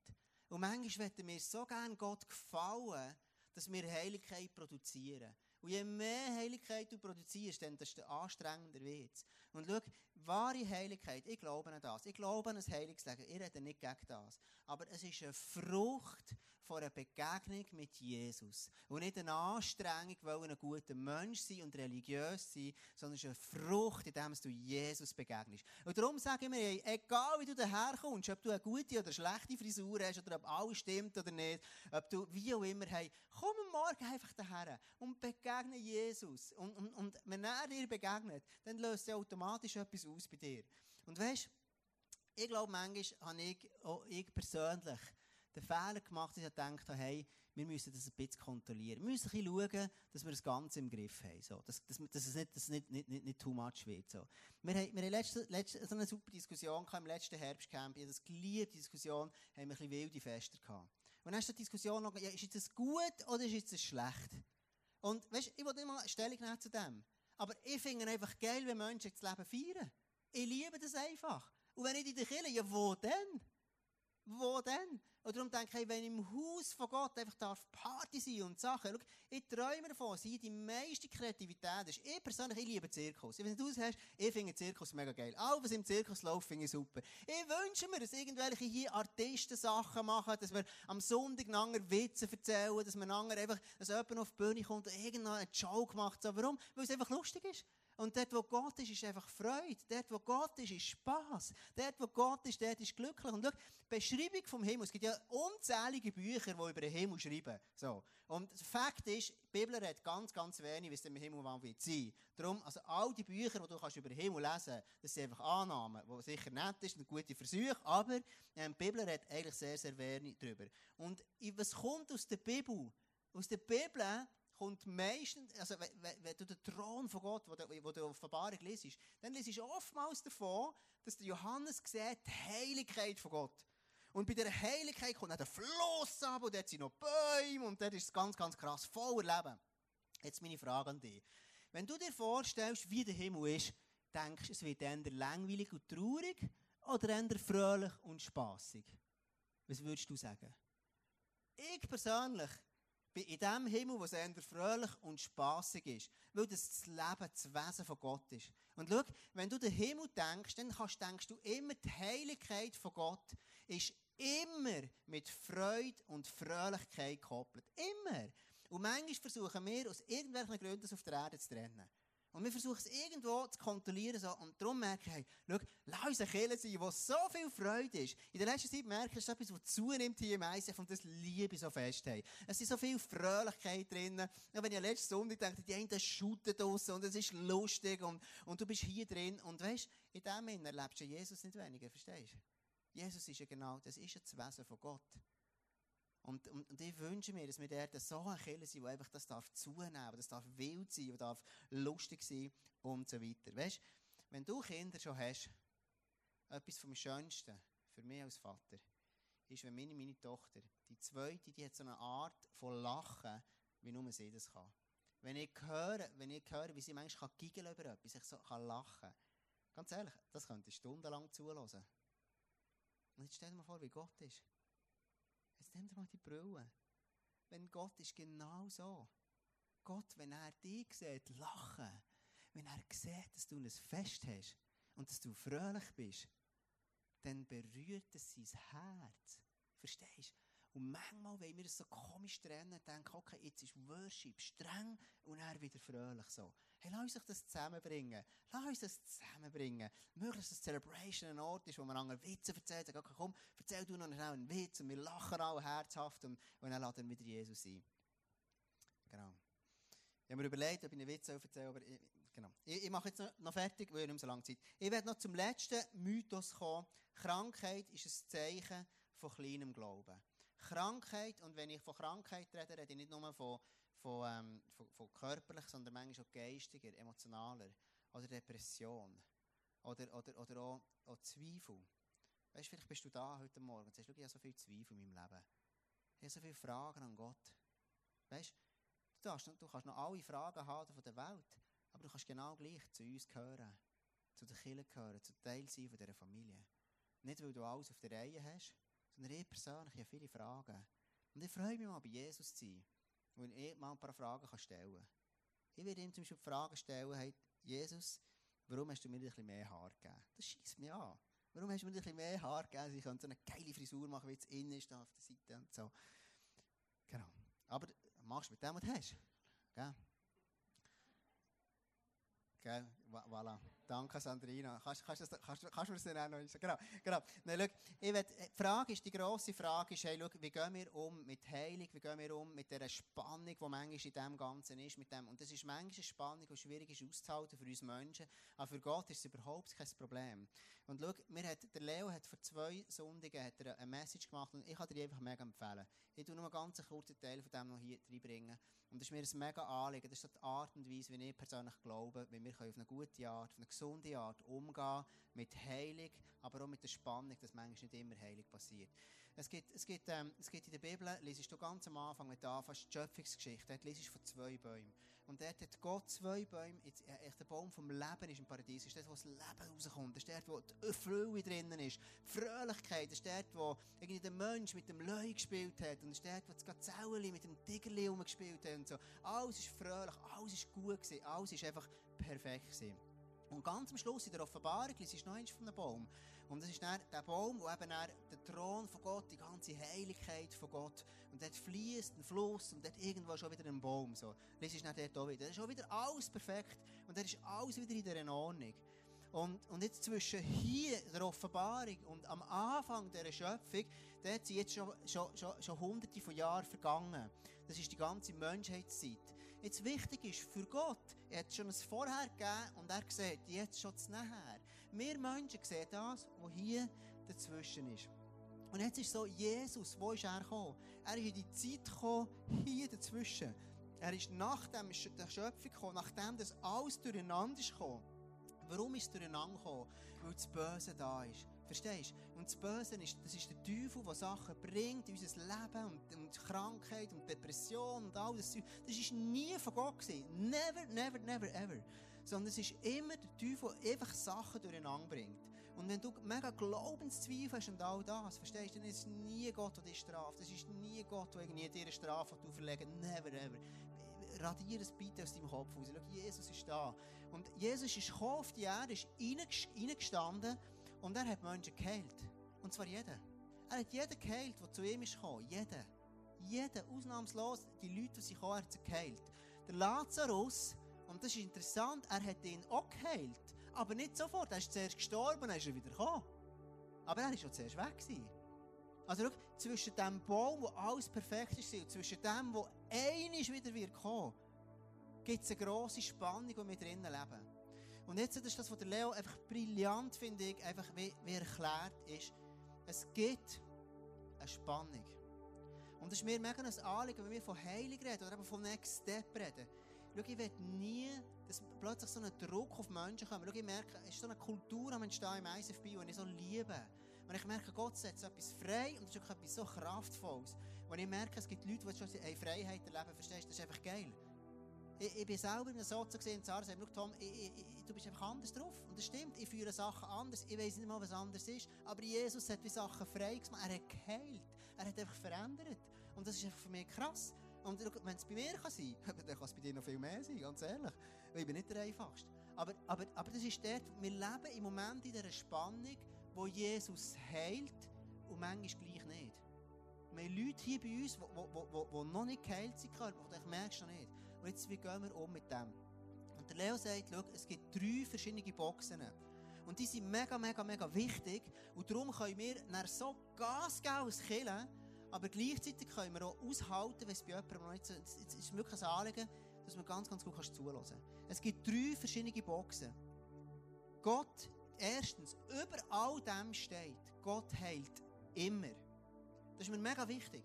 Und manchmal möchten wir so gerne Gott gefallen, dass wir Heiligkeit produzieren. Und je mehr Heiligkeit du produzierst, desto anstrengender wird es. Und schau, wahre Heiligkeit, ich glaube an das. Ich glaube an ein Heiligsleben. Ich rede nicht gegen das. Aber es ist eine Frucht von einer Begegnung mit Jesus. Und nicht eine Anstrengung, weil ein guter Mensch sein und religiös sein, sondern es ist eine Frucht, indem du Jesus begegnest. Und darum sage ich mir, egal wie du daherkommst, ob du eine gute oder schlechte Frisur hast, oder ob alles stimmt oder nicht, ob du wie auch immer, hey, komm am Morgen einfach daher und begegne Jesus und, und, und wenn er dir begegnet, dann löst er automatisch etwas aus bei dir. Und weißt ich glaube, manchmal habe ich, auch ich persönlich, den Fehler gemacht, dass ich gedacht habe, hey, wir müssen das ein bisschen kontrollieren. Wir müssen ein bisschen schauen, dass wir das Ganze im Griff haben. So. Dass, dass, dass es nicht, dass es nicht, nicht, nicht, nicht too much wird. So. Wir haben, wir haben letzte, letzte, so eine super Diskussion gehabt, im letzten Herbstcamp. Ich habe das geliebt, Diskussion, haben wir ein bisschen wilde Fester gehabt. Und dann ist die Diskussion noch, ja, ist jetzt das gut oder ist jetzt das schlecht? Und weißt, ich wollte mal Stellung nehmen zu dem. Aber ich finde einfach geil, wenn Menschen das Leben feiern. Ich liebe das einfach. Und wenn nicht in der Kirche, ja, wo denn? Wo denn? Und darum denke ich, wenn im Haus von Gott einfach darf Party sein und Sachen. Schau, ich träume davon, sie die meiste Kreativität ist. Ich persönlich, ich liebe Zirkus. Wenn du das hast, ich finde Zirkus mega geil. Alles, was im Zirkus läuft, finde ich super. Ich wünsche mir, dass irgendwelche hier Artisten Sachen machen, dass wir am Sonntag einander Witze erzählen, dass man einfach, dass jemand auf die Bühne kommt und irgendeinen Joke macht. So, warum? Weil es einfach lustig ist. Und dort, wo Gott ist, ist einfach Freude. Dort, wo Gott ist, ist Spass. Dort, wo Gott ist, dort ist glücklich. Und schau, Beschreibung vom Himmel. Es gibt ja unzählige Bücher, die über den Himmel schreiben. So. Und Fakt ist, die Bibel hat ganz, ganz wenig, wie es im Himmel wird sein. Darum, also all die Bücher, die du kannst über den Himmel lesen kannst, das sind einfach Annahmen, die sicher nett ist, ein guter Versuch, aber ähm, die Bibel hat eigentlich sehr, sehr wenig darüber. Und was kommt aus der Bibel? Aus der Bibel kommt meistens, also wenn, wenn, du den Thron von Gott, wo du, wo du Offenbarung liest, dann liest du oftmals davon, dass der Johannes sieht die Heiligkeit von Gott. Und bei dieser Heiligkeit kommt dann der Fluss ab und dort sind noch Bäume und dort ist es ganz, ganz krass, voller Leben. Jetzt meine Frage an dich. Wenn du dir vorstellst, wie der Himmel ist, denkst du, es wird eher langweilig und traurig oder eher fröhlich und spaßig? Was würdest du sagen? Ich persönlich in dem Himmel, wo es eher fröhlich und spaßig ist. Weil das Leben, das Wesen von Gott ist. Und schau, wenn du den Himmel denkst, dann kannst, denkst du immer, die Heiligkeit von Gott ist immer mit Freude und Fröhlichkeit gekoppelt. Immer. Und manchmal versuchen wir, aus irgendwelchen Gründen das auf der Erde zu trennen. Und wir versuchen es irgendwo zu kontrollieren. So. Und darum merke ich, hey, schau, lass uns eine Kirche sein, wo so viel Freude ist. In der letzten Zeit merke ich, es ist etwas, das zunimmt hier im ICF und das Liebe so fest haben. Es ist so viel Fröhlichkeit drin. Und wenn ich letzten Sonntag dachte, die einen shooten draussen und es ist lustig und, und du bist hier drin. Und weißt, in dem Sinne erlebst du Jesus nicht weniger, verstehst du? Jesus ist ja genau, das ist ja das Wesen von Gott. Und, und, und ich wünsche mir, dass wir dort so ein Kirche sind, wo einfach das darf zunehmen, das darf wild sein, das darf lustig sein und so weiter. Weißt, wenn du Kinder schon hast, etwas vom Schönsten für mich als Vater ist, wenn meine, meine Tochter, die zweite, die hat so eine Art von Lachen, wie nur sie das kann. Wenn ich höre, wenn ich höre wie sie manchmal giggeln über etwas, ich so kann lachen. Ganz ehrlich, das könnte ich stundenlang zulassen. Und jetzt stell dir mal vor, wie Gott ist. Dir mal die Brille. Wenn Gott ist genau so. Gott, wenn er dich sieht, lachen. Wenn er sieht, dass du ein Fest hast und dass du fröhlich bist, dann berührt es sein Herz. Verstehst du? Und manchmal wollen wir es so komisch trennen und denken, okay, jetzt ist Worship streng und er wieder fröhlich so. Hey, lass uns das zusammenbringen. Lass uns das zusammenbringen. Möglichst, dass Celebration ein Ort ist, wo man anderen Witze erzählt. Sagt, okay, komm, erzähl du noch einen Witz und wir lachen alle herzhaft und, und dann laden wir wieder Jesus ein. Genau. Ich habe mir überlegt, ob ich einen Witz erzähle, aber ich, genau. Ich, ich, mache jetzt noch, noch fertig, weil ich nicht so lange Zeit Ich werde noch zum letzten Mythos kommen. Krankheit ist ein Zeichen von kleinem Glauben. Krankheit, und wenn ich von Krankheit rede, rede ich nicht nur von, von, ähm, von, von körperlich, sondern manchmal auch geistiger, emotionaler. Oder Depression. Oder, oder, oder auch, auch Zweifel. Weißt du, vielleicht bist du da heute Morgen und sagst, ich habe so viele Zweifel in meinem Leben. Ich habe so viele Fragen an Gott. Weißt du, darfst, du kannst noch alle Fragen haben von der Welt, aber du kannst genau gleich zu uns gehören, zu den Kindern gehören, zu Teil sein von dieser Familie. Nicht, weil du alles auf der Reihe hast, sondern ich persönlich habe viele Fragen. Und ich freue mich mal, bei Jesus zu sein, wo ich mal ein paar Fragen stellen kann. Ich werde ihm zum Beispiel Fragen stellen, hey, Jesus, warum hast du mir ein bisschen mehr Haar gegeben? Das schießt mich an. Warum hast du mir ein bisschen mehr Haar gegeben? Ich könnte so eine geile Frisur machen, wie es innen ist, auf der Seite und so. Genau. Aber machst mit dem, was du hast. Gell? Gell? Voilà. Danke, Sandrina. Kannst, du mir das dann auch noch sagen? Genau, genau. Nein, schau, ich will, die Frage ist, die grosse Frage ist, hey, schau, wie gehen wir um mit Heilung, wie gehen wir um mit dieser Spannung, die manchmal in dem Ganzen ist, mit dem, und das ist manchmal eine Spannung, die schwierig ist auszuhalten für uns Menschen, aber für Gott ist es überhaupt kein Problem. Und schau, mir hat, der Leo hat vor zwei Sonntagen hat er eine Message gemacht und ich kann dir einfach mega empfehlen. Ich tue nur einen ganz kurzen Teil von dem noch hier reinbringen. Und das ist mir ein mega Anliegen. Das ist die Art und Weise, wie ich persönlich glaube, wie wir auf eine gute Art, auf eine gesunde Art umgehen mit Heilung, aber auch mit der Spannung, dass manchmal nicht immer Heilig passiert. Es gibt, es gibt, ähm, es gibt in der Bibel, liest du ganz am Anfang, wenn du anfängst, die Schöpfungsgeschichte, dort liest du von zwei Bäumen. Und dort hat Gott zwei Bäume, äh, der Baum vom Leben ist im Paradies, ist dort, wo das Leben rauskommt, das ist dort, wo die Freude drinnen ist, die Fröhlichkeit, ist dort, wo irgendwie der Mensch mit dem Leu gespielt hat, und das ist dort, wo das Gazelle mit dem Tigerli rumgespielt hat und so. Alles ist fröhlich, alles ist gut gewesen, alles ist einfach perfekt gewesen. Und ganz am Schluss in der Offenbarung ist noch eins von einem Baum. Und das ist dann der Baum, wo eben dann der Thron von Gott, die ganze Heiligkeit von Gott, und dort fließt ein Fluss und dort irgendwo schon wieder ein Baum. So. Das ist dann dort auch wieder. Das ist schon wieder alles perfekt und dort ist alles wieder in dieser Ordnung. Und, und jetzt zwischen hier, der Offenbarung, und am Anfang dieser Schöpfung, dort sind jetzt schon, schon, schon, schon hunderte von Jahren vergangen. Das ist die ganze Menschheitszeit. Jetzt wichtig ist für Gott, er hat schon ein Vorher gegeben und er sieht jetzt schon das Nachher. Wir Menschen sehen das, was hier dazwischen ist. Und jetzt ist so, Jesus, wo ist er gekommen? Er ist in die Zeit gekommen, hier dazwischen. Er ist nach dem, der Schöpfung gekommen, nachdem das alles durcheinander ist gekommen. Warum ist es durcheinander gekommen? Weil das Böse da ist. Verstehst du? Und das Böse ist, das ist der Teufel, der Sachen bringt in unser Leben und, und Krankheit und Depression und all das. Das ist nie von Gott gewesen. Never, never, never, ever. Sondern es ist immer der Teufel, der einfach Sachen durcheinander bringt. Und wenn du mega Glaubenszweifel hast und all das, verstehst du, dann ist es nie Gott, der dich straft. Es ist nie Gott, der irgendwie dir eine Strafe auferlegen Never, ever. Radier es bitte aus deinem Kopf raus. Schau, Jesus ist da. Und Jesus ist gekommen auf die Erde, ist reingestanden und er hat Menschen geheilt. Und zwar jeden. Er hat jeden geheilt, der zu ihm ist gekommen. Jeden. Jeden, ausnahmslos, die Leute, die sie kommen, hat er geheilt. Der Lazarus, und das ist interessant, er hat ihn auch geheilt. Aber nicht sofort. Er ist zuerst gestorben, dann ist er wieder gekommen. Aber er war schon zuerst weg. Gewesen. Also schau, zwischen dem Baum, wo alles perfekt ist, und zwischen dem, wo einiges wieder wird kommen, gibt es eine grosse Spannung, die wir drinnen leben. Und jetzt ist das, was der Leo einfach brillant, finde ich, einfach wie, wie erklärt ist. Es gibt eine Spannung. Und es ist mir mega ein Anliegen, wenn wir von Heilung reden oder eben von Next Step reden. Schau, ich will nie, dass plötzlich so ein Druck auf Menschen kommt. Schau, ich merke, es ist so eine Kultur am Entstehen im ISFB, die ich so liebe. Und ich merke, Gott setzt etwas frei und das ist etwas so Kraftvolles. Und ich merke, es gibt Leute, die schon eine Freiheit erleben, verstehst du, das ist einfach geil. Ich, ich bin selber in einem Sozi gesehen, Sarah sagt, Tom, ich, ich, du bist einfach anders drauf. Und das stimmt, ich führe Sachen anders, ich weiß nicht mal, was anders ist. Aber Jesus hat wie Sachen frei gemacht, er hat geheilt, er hat einfach verändert. Und das ist einfach für mich krass. Und wenn es bei mir kann sein kann, dann kann es bei dir noch viel mehr sein, ganz ehrlich. Weil ich bin nicht der Einfachste. Aber, aber, aber das ist dort, wir leben im Moment in dieser Spannung, wo Jesus heilt und manchmal gleich nicht. Wir haben Leute hier bei uns, die noch nicht geheilt sind, aber ich merkst du noch nicht. Und jetzt, wie gehen wir um mit dem? Und der Leo sagt, schau, es gibt drei verschiedene Boxen. Und die sind mega, mega, mega wichtig. Und darum können wir nach so Gas geben als Killen, aber gleichzeitig können wir auch aushalten, wenn es bei jemandem noch nicht so ist. Es ist wirklich ein Anliegen, dass man ganz, ganz gut zuhören kann. Es gibt drei verschiedene Boxen. Gott, erstens, über all dem steht, Gott heilt immer. Das ist mir mega wichtig.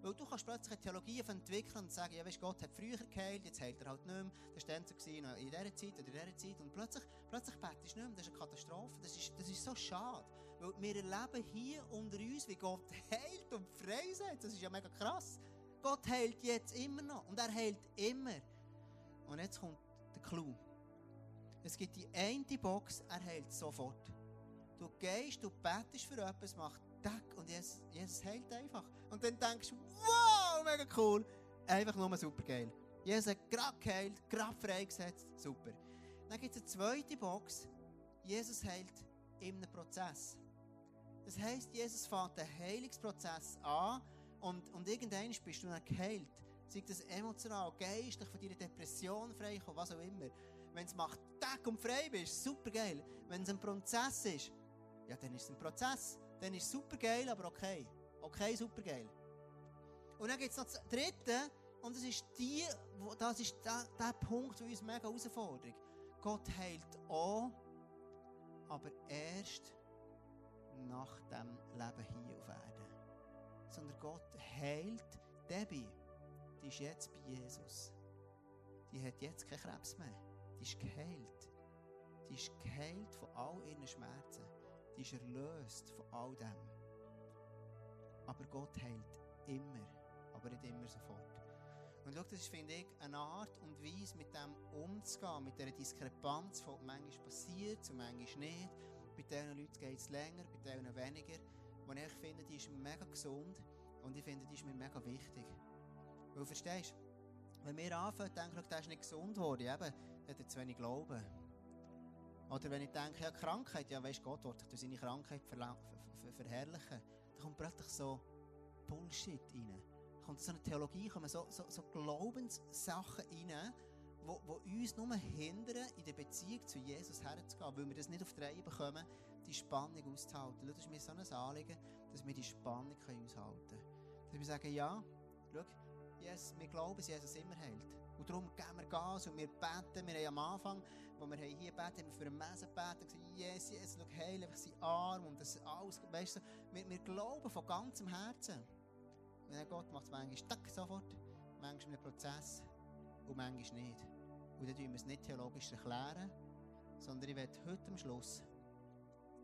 Weil du kannst plötzlich eine Theologie entwickeln und sagen, ja, weißt, Gott hat früher geheilt, jetzt heilt er halt nicht mehr. Das war dann so in dieser Zeit oder in dieser Zeit. Und plötzlich, plötzlich betest du nicht mehr. Das ist eine Katastrophe. Das ist, das ist so schade. Weil wir erleben hier unter uns, wie Gott heilt und freisetzt. Das ist ja mega krass. Gott heilt jetzt immer noch. Und er heilt immer. Und jetzt kommt der Clou. Es gibt die eine Box, er heilt sofort. Du gehst, du betest für etwas, macht Tag und Jesus, Jesus heilt einfach. Und dann denkst du, wow, mega cool. Einfach nur super geil. Jesus hat gerade geheilt, gerade freigesetzt, super. Dann gibt es eine zweite Box. Jesus heilt einem Prozess. Das heisst, Jesus fängt den Heilungsprozess an und, und irgendwann bist du dann geheilt. sei das emotional, geistlich, von deiner Depression freikommen, was auch immer. Wenn es macht, Tag und frei bist, super geil. Wenn es ein Prozess ist, ja, dann ist es ein Prozess. Dann ist es super geil, aber okay. Okay, super geil. Und dann gibt es noch das Dritte, und das ist, die, das ist der, der Punkt, der uns mega herausfordert. Gott heilt auch, aber erst nach dem Leben hier auf Erden. Sondern Gott heilt Debbie. Die ist jetzt bei Jesus. Die hat jetzt keinen Krebs mehr. Die ist geheilt. Die ist geheilt von all ihren Schmerzen. Die ist erlöst von all dem. Aber Gott heilt immer, aber nicht immer sofort. Und schau, das ist, finde ich, eine Art und Weise, mit dem umzugehen, mit dieser Diskrepanz von manchmal passiert und manchmal nicht. Bei diesen Leuten geht es länger, bei diesen weniger. Und ich finde, die ist mega gesund und ich finde, die ist mir mega wichtig. Weil, verstehst du, wenn wir anfangen, denken, der ist nicht gesund geworden, eben, dann hat er zu wenig Glauben. Oder wenn ich denke, ja, Krankheit, ja, weisst Gott wird durch seine Krankheit ver ver verherrlichen, dann kommt plötzlich so Bullshit rein. Da kommt so eine Theologie, kommen so, so, so Glaubenssachen rein, wo uns nur hindern, in der Beziehung zu Jesus herzugehen, weil wir das nicht auf die Reihe bekommen, die Spannung auszuhalten. Das ist mir so ein Anliegen, dass wir die Spannung aushalten können. Dass wir sagen, ja, schau, yes, wir glauben, dass Jesus immer hält. Und darum geben wir Gas und wir beten. Wir haben am Anfang, wo wir hier beten, haben wir für einen Mesen gebeten und gesagt, yes, yes, schau, heil einfach seinen Arm und das alles. Weißt du, wir, wir glauben von ganzem Herzen. Und Gott macht es manchmal sofort, manchmal einen Prozess und manchmal nicht. Und dann tun wir es nicht theologisch erklären, sondern ich werde heute am Schluss,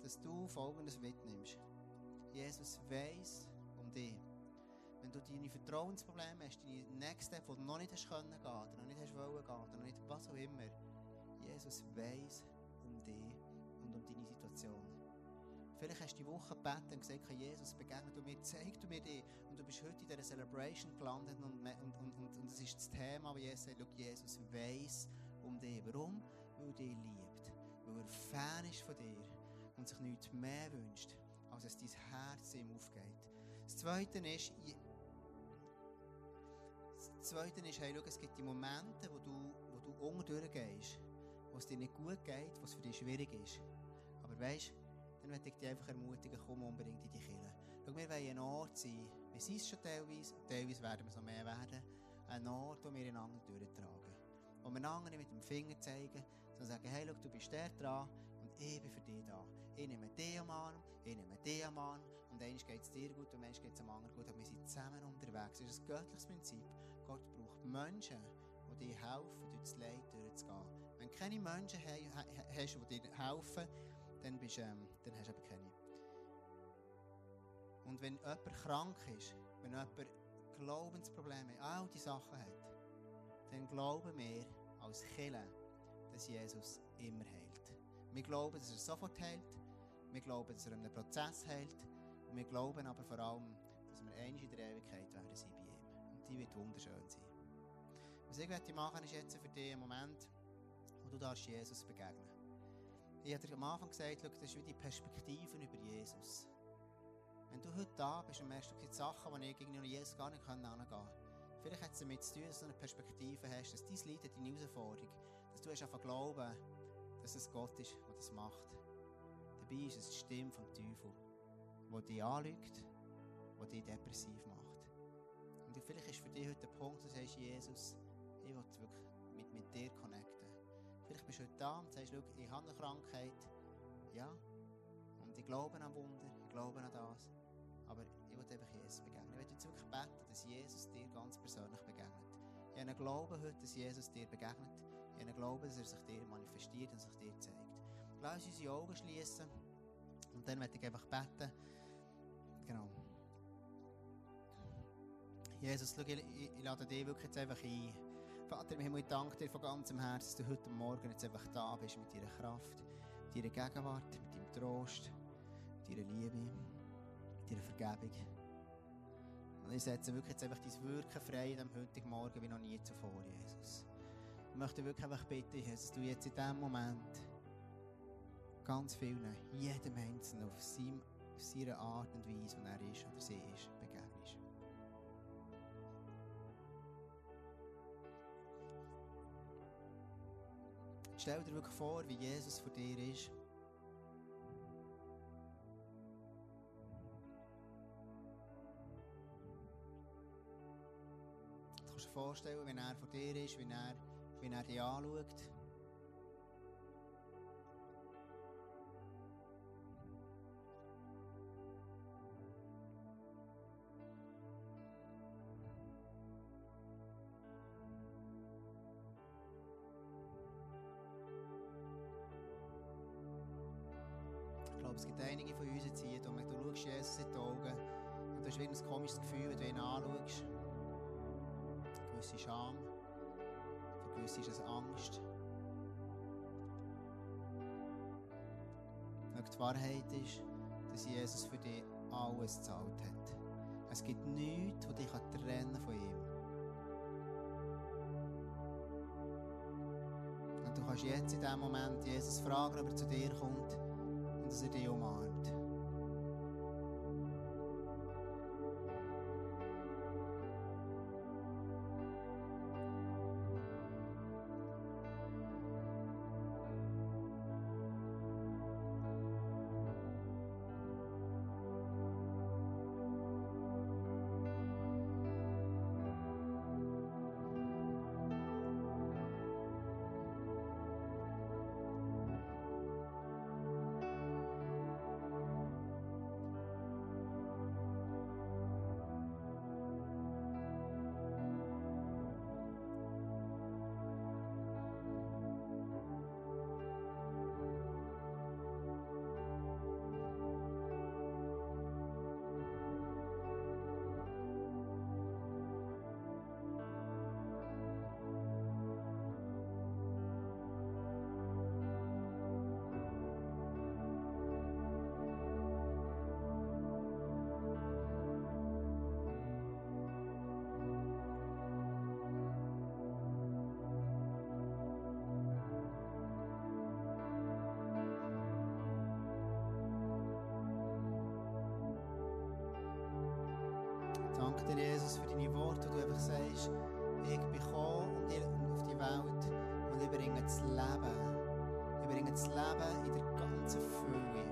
dass du Folgendes mitnimmst. Jesus weiss um dich. Wenn du deine Vertrauensprobleme hast, deine Step, wo du noch nicht hast können gehen, noch nicht hast wollen gehen, noch nicht was auch immer, Jesus weiss um dich und um deine Situation. Vielleicht hast du die Woche gebeten und gesagt, Jesus, begegne du mir, zeig du mir dich. Und du bist heute in dieser Celebration gelandet und, und, und, und, und das ist das Thema, wo Jesus sagt, Jesus weiss um dich. Warum? Weil er dich liebt. Weil er Fan ist von dir und sich nichts mehr wünscht, als dass dein Herz ihm aufgeht. Das Zweite ist, das Zweite ist, hey, schau, es gibt die Momente, wo du, wo du unten gehst, wo es dir nicht gut geht, wo es für dich schwierig ist. Aber weißt dann möchte ich dich einfach ermutigen, komm unbedingt in die Kirche. Schau, wir wollen ein Ort sein, wir sind es schon teilweise, teilweise werden wir es noch mehr werden, ein Ort, wo wir einander durchtragen. Wo wir nicht mit dem Finger zeigen, sondern sagen, hey, schau, du bist der dran und ich bin für dich da. Ich nehme dich am Arm, ich nehme dich am Arm und eins geht es dir gut und eins geht es dem anderen gut, aber wir sind zusammen unterwegs. Das ist ein göttliches Prinzip. Gott braucht Menschen, die dir helfen, durch das Leid durchzugehen. Wenn du keine Menschen hast, die dir helfen, dann, bist, ähm, dann hast du eben keine. Und wenn jemand krank ist, wenn jemand Glaubensprobleme, all diese Sachen hat, dann glauben wir als Kirche, dass Jesus immer heilt. Wir glauben, dass er sofort heilt. Wir glauben, dass er einen Prozess heilt. Und wir glauben aber vor allem, dass wir einmal in der Ewigkeit werden sein bei ihm. Und die wird wunderschön sein. Was ich möchte machen, ist jetzt für dich ein Moment, wo du darfst Jesus begegnen ich habe am Anfang gesagt, schau, das ist wie die Perspektiven über Jesus. Wenn du heute da bist und merkst, du gibt Sachen, die ich gegen Jesus gar nicht herangehen kann, vielleicht hat es damit zu tun, dass du eine Perspektive hast, dass dein Leid, deine Herausforderung, dass du einfach glauben, dass es Gott ist, der das macht. Dabei ist es die Stimme vom Teufel, die dich anlügt, die dich depressiv macht. Und vielleicht ist für dich heute der Punkt, dass du sagst, Jesus, ich will wirklich mit, mit dir connecten. Vielleicht bist du heute da und sagst, schau, ich habe eine Krankheit. Ja. Und ich glaube an Wunder, ich glaube an das. Aber ich will einfach Jesus begegnen. Ich will jetzt wirklich beten, dass Jesus dir ganz persönlich begegnet. Ich habe Glauben heute, dass Jesus dir begegnet. Ich habe Glauben, dass er sich dir manifestiert und sich dir zeigt. Lass uns unsere Augen schließen. Und dann werde ich einfach beten. Genau. Jesus, schau, ich, ich, ich lade dich wirklich jetzt einfach ein. Vater im Himmel, ich danke dir von ganzem Herzen, dass du heute Morgen jetzt einfach da bist mit deiner Kraft, mit deiner Gegenwart, mit deinem Trost, mit deiner Liebe, mit deiner Vergebung. Und ich setze wirklich jetzt einfach dein Wirken frei in diesem heutigen Morgen wie noch nie zuvor, Jesus. Ich möchte wirklich einfach bitten, Jesus, dass du jetzt in diesem Moment ganz vielen, jedem Einzelnen auf, seine Art und Weise, wie er ist oder sie ist, stell dir wirklich vor, wie Jesus vor dir ist. Du kannst dir vorstellen, wenn er vor dir ist, wie er, wie er dich anschaut. Ein komisches Gefühl, wenn du ihn anschaust. Eine gewisse Scham, für gewisse ist es Angst. Schau, die Wahrheit ist, dass Jesus für dich alles gezahlt hat. Es gibt nichts, das dich trennen von ihm. Und du kannst jetzt in diesem Moment Jesus fragen, ob er zu dir kommt und dass er dich umarmt. Danke dir, Jesus, für deine Worte, wo du einfach sagst, ich bin gekommen um auf die Welt und ich bringe das Leben. Ich bringe das Leben in der ganzen Fülle.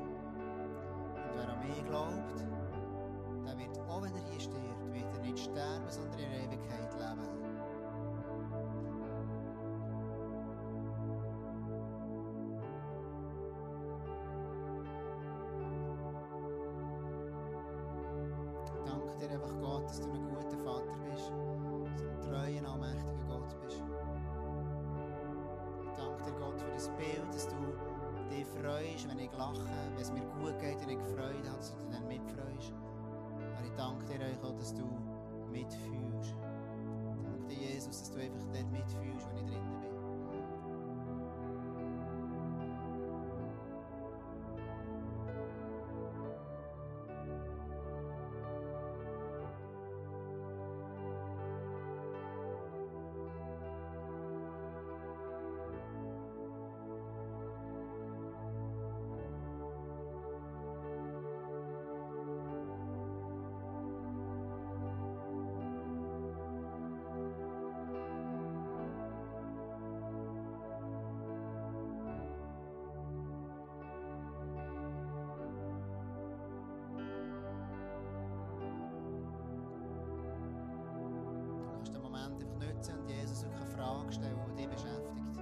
Und wer an mich glaubt, der wird, auch wenn er hier stirbt, wird er nicht sterben, sondern in Ewigkeit leben. Nutzen und Jesus wirklich eine Frage stellen, die dich beschäftigt.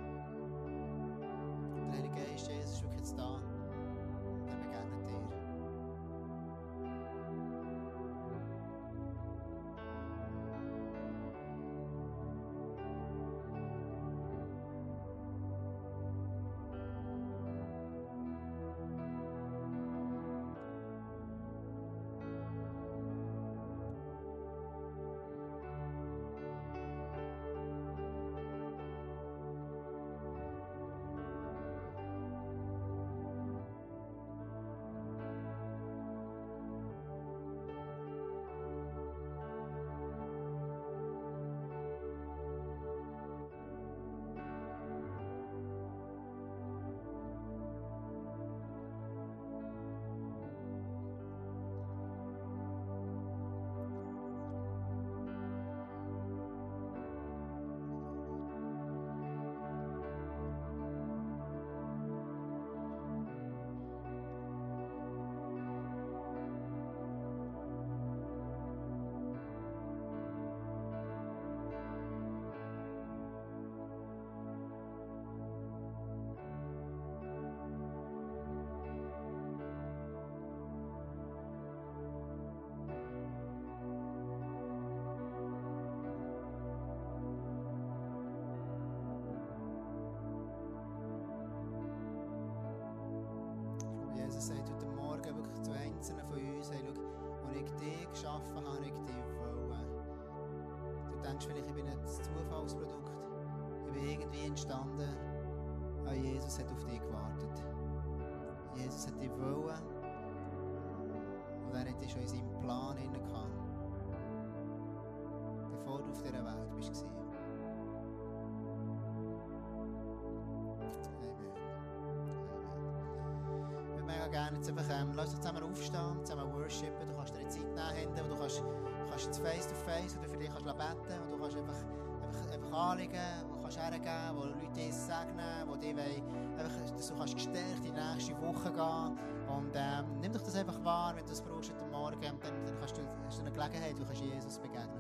Der Heilige Geist, Jesus, ist wirklich jetzt da. Einzelnen von uns, hey, schau, als ich dich geschaffen habe, ich dich wollen. Du denkst vielleicht, ich bin ein Zufallsprodukt. Ich bin irgendwie entstanden. Aber Jesus hat auf dich gewartet. Jesus hat dich wollen. Und er hat dich schon in seinem Plan inne gehabt. Bevor du auf dieser Welt bist. Gerne jetzt einfach, ähm, lass uns zusammen aufstehen, zusammen worshipen. Du kannst dir eine Zeit nehmen, hinten, du kannst, kannst jetzt face to face, du für dich kannst beten und du kannst einfach, einfach, einfach anliegen, wo du kannst hergeben, wo Leute dich segnen, wo die wollen, einfach, dass du kannst gestärkt in die nächste Woche gehen. Und ähm, nimm doch das einfach wahr, wenn du das brauchst heute Morgen, dann, dann kannst du, hast du eine Gelegenheit, du kannst Jesus begegnen.